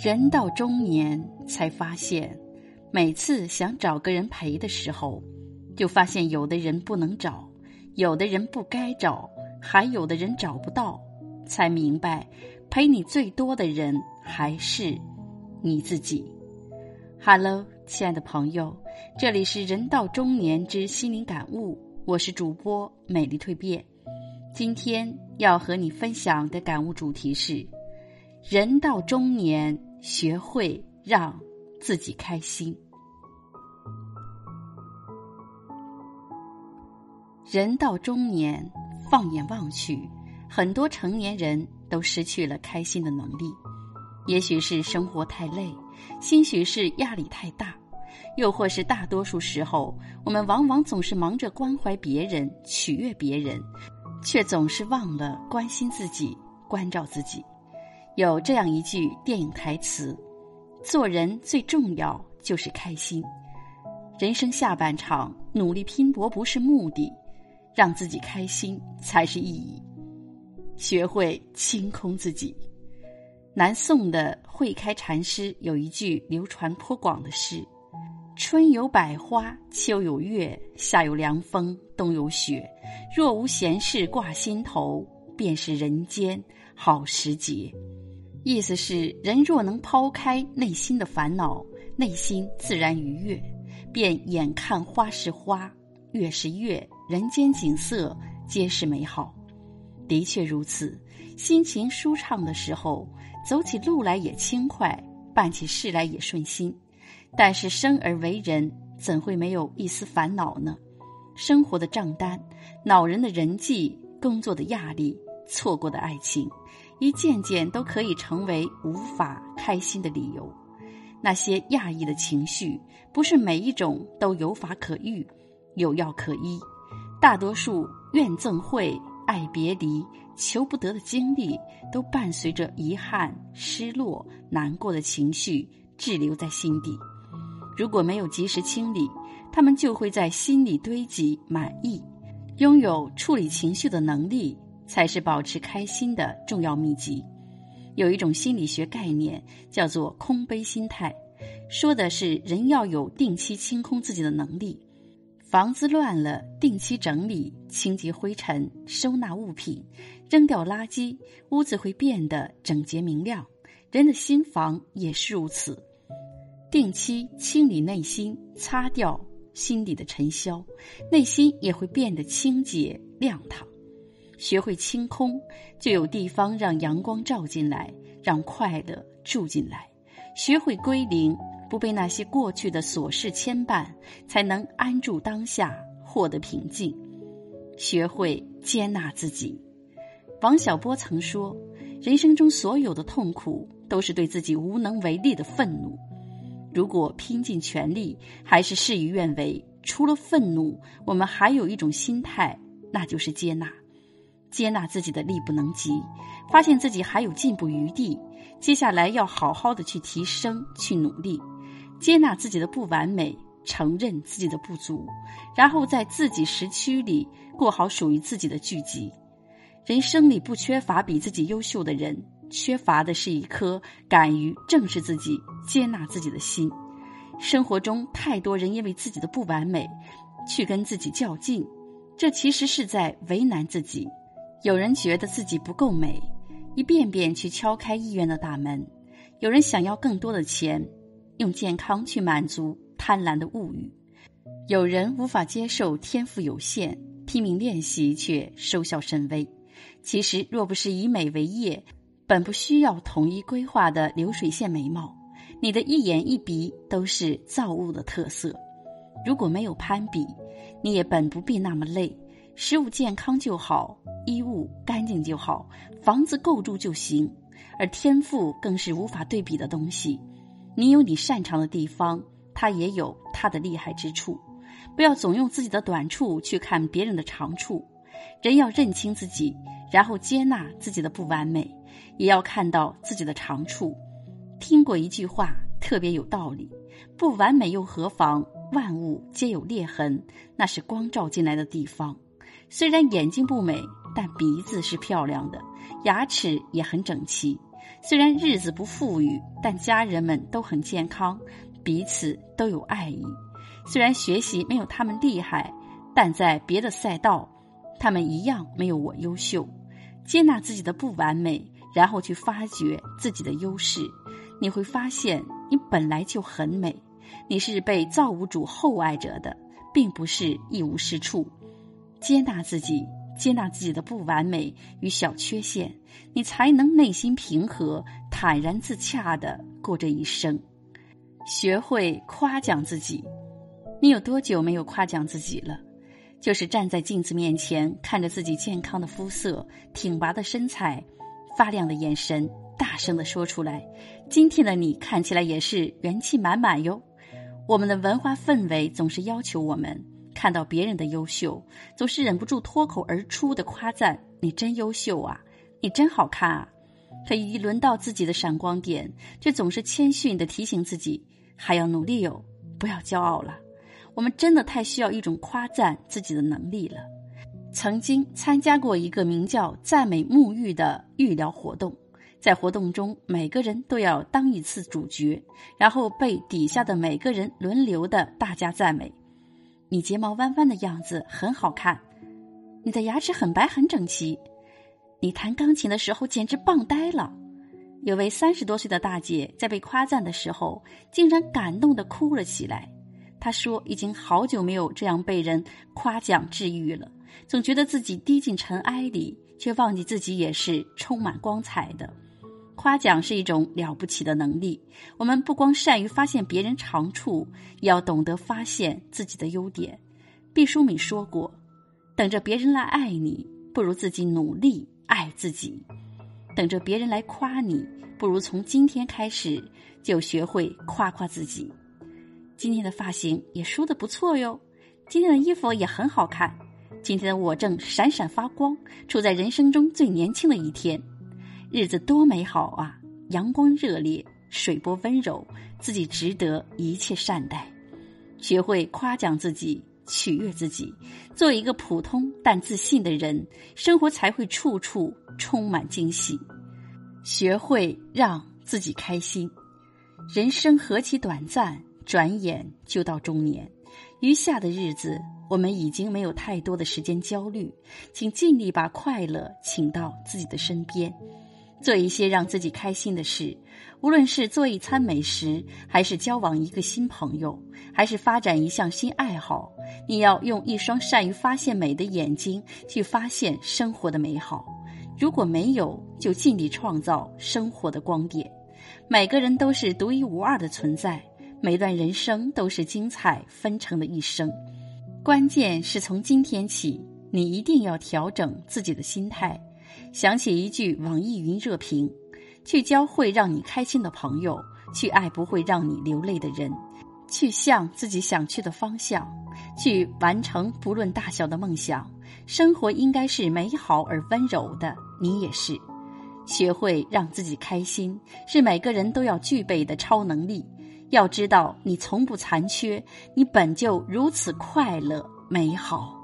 人到中年，才发现，每次想找个人陪的时候，就发现有的人不能找，有的人不该找，还有的人找不到，才明白，陪你最多的人还是你自己。Hello，亲爱的朋友，这里是人到中年之心灵感悟，我是主播美丽蜕变。今天要和你分享的感悟主题是：人到中年。学会让自己开心。人到中年，放眼望去，很多成年人都失去了开心的能力。也许是生活太累，兴许是压力太大，又或是大多数时候，我们往往总是忙着关怀别人、取悦别人，却总是忘了关心自己、关照自己。有这样一句电影台词：“做人最重要就是开心。人生下半场，努力拼搏不是目的，让自己开心才是意义。学会清空自己。”南宋的慧开禅师有一句流传颇广的诗：“春有百花，秋有月，夏有凉风，冬有雪。若无闲事挂心头，便是人间好时节。”意思是，人若能抛开内心的烦恼，内心自然愉悦，便眼看花是花，月是月，人间景色皆是美好。的确如此，心情舒畅的时候，走起路来也轻快，办起事来也顺心。但是生而为人，怎会没有一丝烦恼呢？生活的账单，恼人的人际，工作的压力，错过的爱情。一件件都可以成为无法开心的理由。那些压抑的情绪，不是每一种都有法可愈、有药可医。大多数怨憎会、爱别离、求不得的经历，都伴随着遗憾、失落、难过的情绪滞留在心底。如果没有及时清理，他们就会在心里堆积满意。拥有处理情绪的能力。才是保持开心的重要秘籍。有一种心理学概念叫做空杯心态，说的是人要有定期清空自己的能力。房子乱了，定期整理、清洁灰尘、收纳物品、扔掉垃圾，屋子会变得整洁明亮。人的心房也是如此，定期清理内心，擦掉心底的尘嚣，内心也会变得清洁亮堂。学会清空，就有地方让阳光照进来，让快乐住进来。学会归零，不被那些过去的琐事牵绊，才能安住当下，获得平静。学会接纳自己。王小波曾说：“人生中所有的痛苦，都是对自己无能为力的愤怒。如果拼尽全力还是事与愿违，除了愤怒，我们还有一种心态，那就是接纳。”接纳自己的力不能及，发现自己还有进步余地，接下来要好好的去提升、去努力，接纳自己的不完美，承认自己的不足，然后在自己时区里过好属于自己的剧集。人生里不缺乏比自己优秀的人，缺乏的是一颗敢于正视自己、接纳自己的心。生活中太多人因为自己的不完美，去跟自己较劲，这其实是在为难自己。有人觉得自己不够美，一遍遍去敲开医院的大门；有人想要更多的钱，用健康去满足贪婪的物欲；有人无法接受天赋有限，拼命练习却收效甚微。其实，若不是以美为业，本不需要统一规划的流水线眉毛，你的一眼一鼻都是造物的特色。如果没有攀比，你也本不必那么累。食物健康就好。衣物干净就好，房子够住就行，而天赋更是无法对比的东西。你有你擅长的地方，他也有他的厉害之处。不要总用自己的短处去看别人的长处。人要认清自己，然后接纳自己的不完美，也要看到自己的长处。听过一句话，特别有道理：不完美又何妨？万物皆有裂痕，那是光照进来的地方。虽然眼睛不美。但鼻子是漂亮的，牙齿也很整齐。虽然日子不富裕，但家人们都很健康，彼此都有爱意。虽然学习没有他们厉害，但在别的赛道，他们一样没有我优秀。接纳自己的不完美，然后去发掘自己的优势，你会发现你本来就很美。你是被造物主厚爱着的，并不是一无是处。接纳自己。接纳自己的不完美与小缺陷，你才能内心平和、坦然自洽的过这一生。学会夸奖自己，你有多久没有夸奖自己了？就是站在镜子面前，看着自己健康的肤色、挺拔的身材、发亮的眼神，大声的说出来：“今天的你看起来也是元气满满哟。”我们的文化氛围总是要求我们。看到别人的优秀，总是忍不住脱口而出的夸赞：“你真优秀啊，你真好看啊！”可一轮到自己的闪光点，却总是谦逊的提醒自己：“还要努力哟，不要骄傲了。”我们真的太需要一种夸赞自己的能力了。曾经参加过一个名叫“赞美沐浴”的浴疗活动，在活动中，每个人都要当一次主角，然后被底下的每个人轮流的大家赞美。你睫毛弯弯的样子很好看，你的牙齿很白很整齐，你弹钢琴的时候简直棒呆了。有位三十多岁的大姐在被夸赞的时候，竟然感动的哭了起来。她说：“已经好久没有这样被人夸奖治愈了，总觉得自己低进尘埃里，却忘记自己也是充满光彩的。”夸奖是一种了不起的能力。我们不光善于发现别人长处，也要懂得发现自己的优点。毕淑敏说过：“等着别人来爱你，不如自己努力爱自己；等着别人来夸你，不如从今天开始就学会夸夸自己。”今天的发型也梳的不错哟，今天的衣服也很好看，今天的我正闪闪发光，处在人生中最年轻的一天。日子多美好啊！阳光热烈，水波温柔，自己值得一切善待。学会夸奖自己，取悦自己，做一个普通但自信的人，生活才会处处充满惊喜。学会让自己开心。人生何其短暂，转眼就到中年。余下的日子，我们已经没有太多的时间焦虑，请尽力把快乐请到自己的身边。做一些让自己开心的事，无论是做一餐美食，还是交往一个新朋友，还是发展一项新爱好，你要用一双善于发现美的眼睛去发现生活的美好。如果没有，就尽力创造生活的光点。每个人都是独一无二的存在，每段人生都是精彩纷呈的一生。关键是从今天起，你一定要调整自己的心态。想起一句网易云热评：去交会让你开心的朋友，去爱不会让你流泪的人，去向自己想去的方向，去完成不论大小的梦想。生活应该是美好而温柔的，你也是。学会让自己开心，是每个人都要具备的超能力。要知道，你从不残缺，你本就如此快乐美好。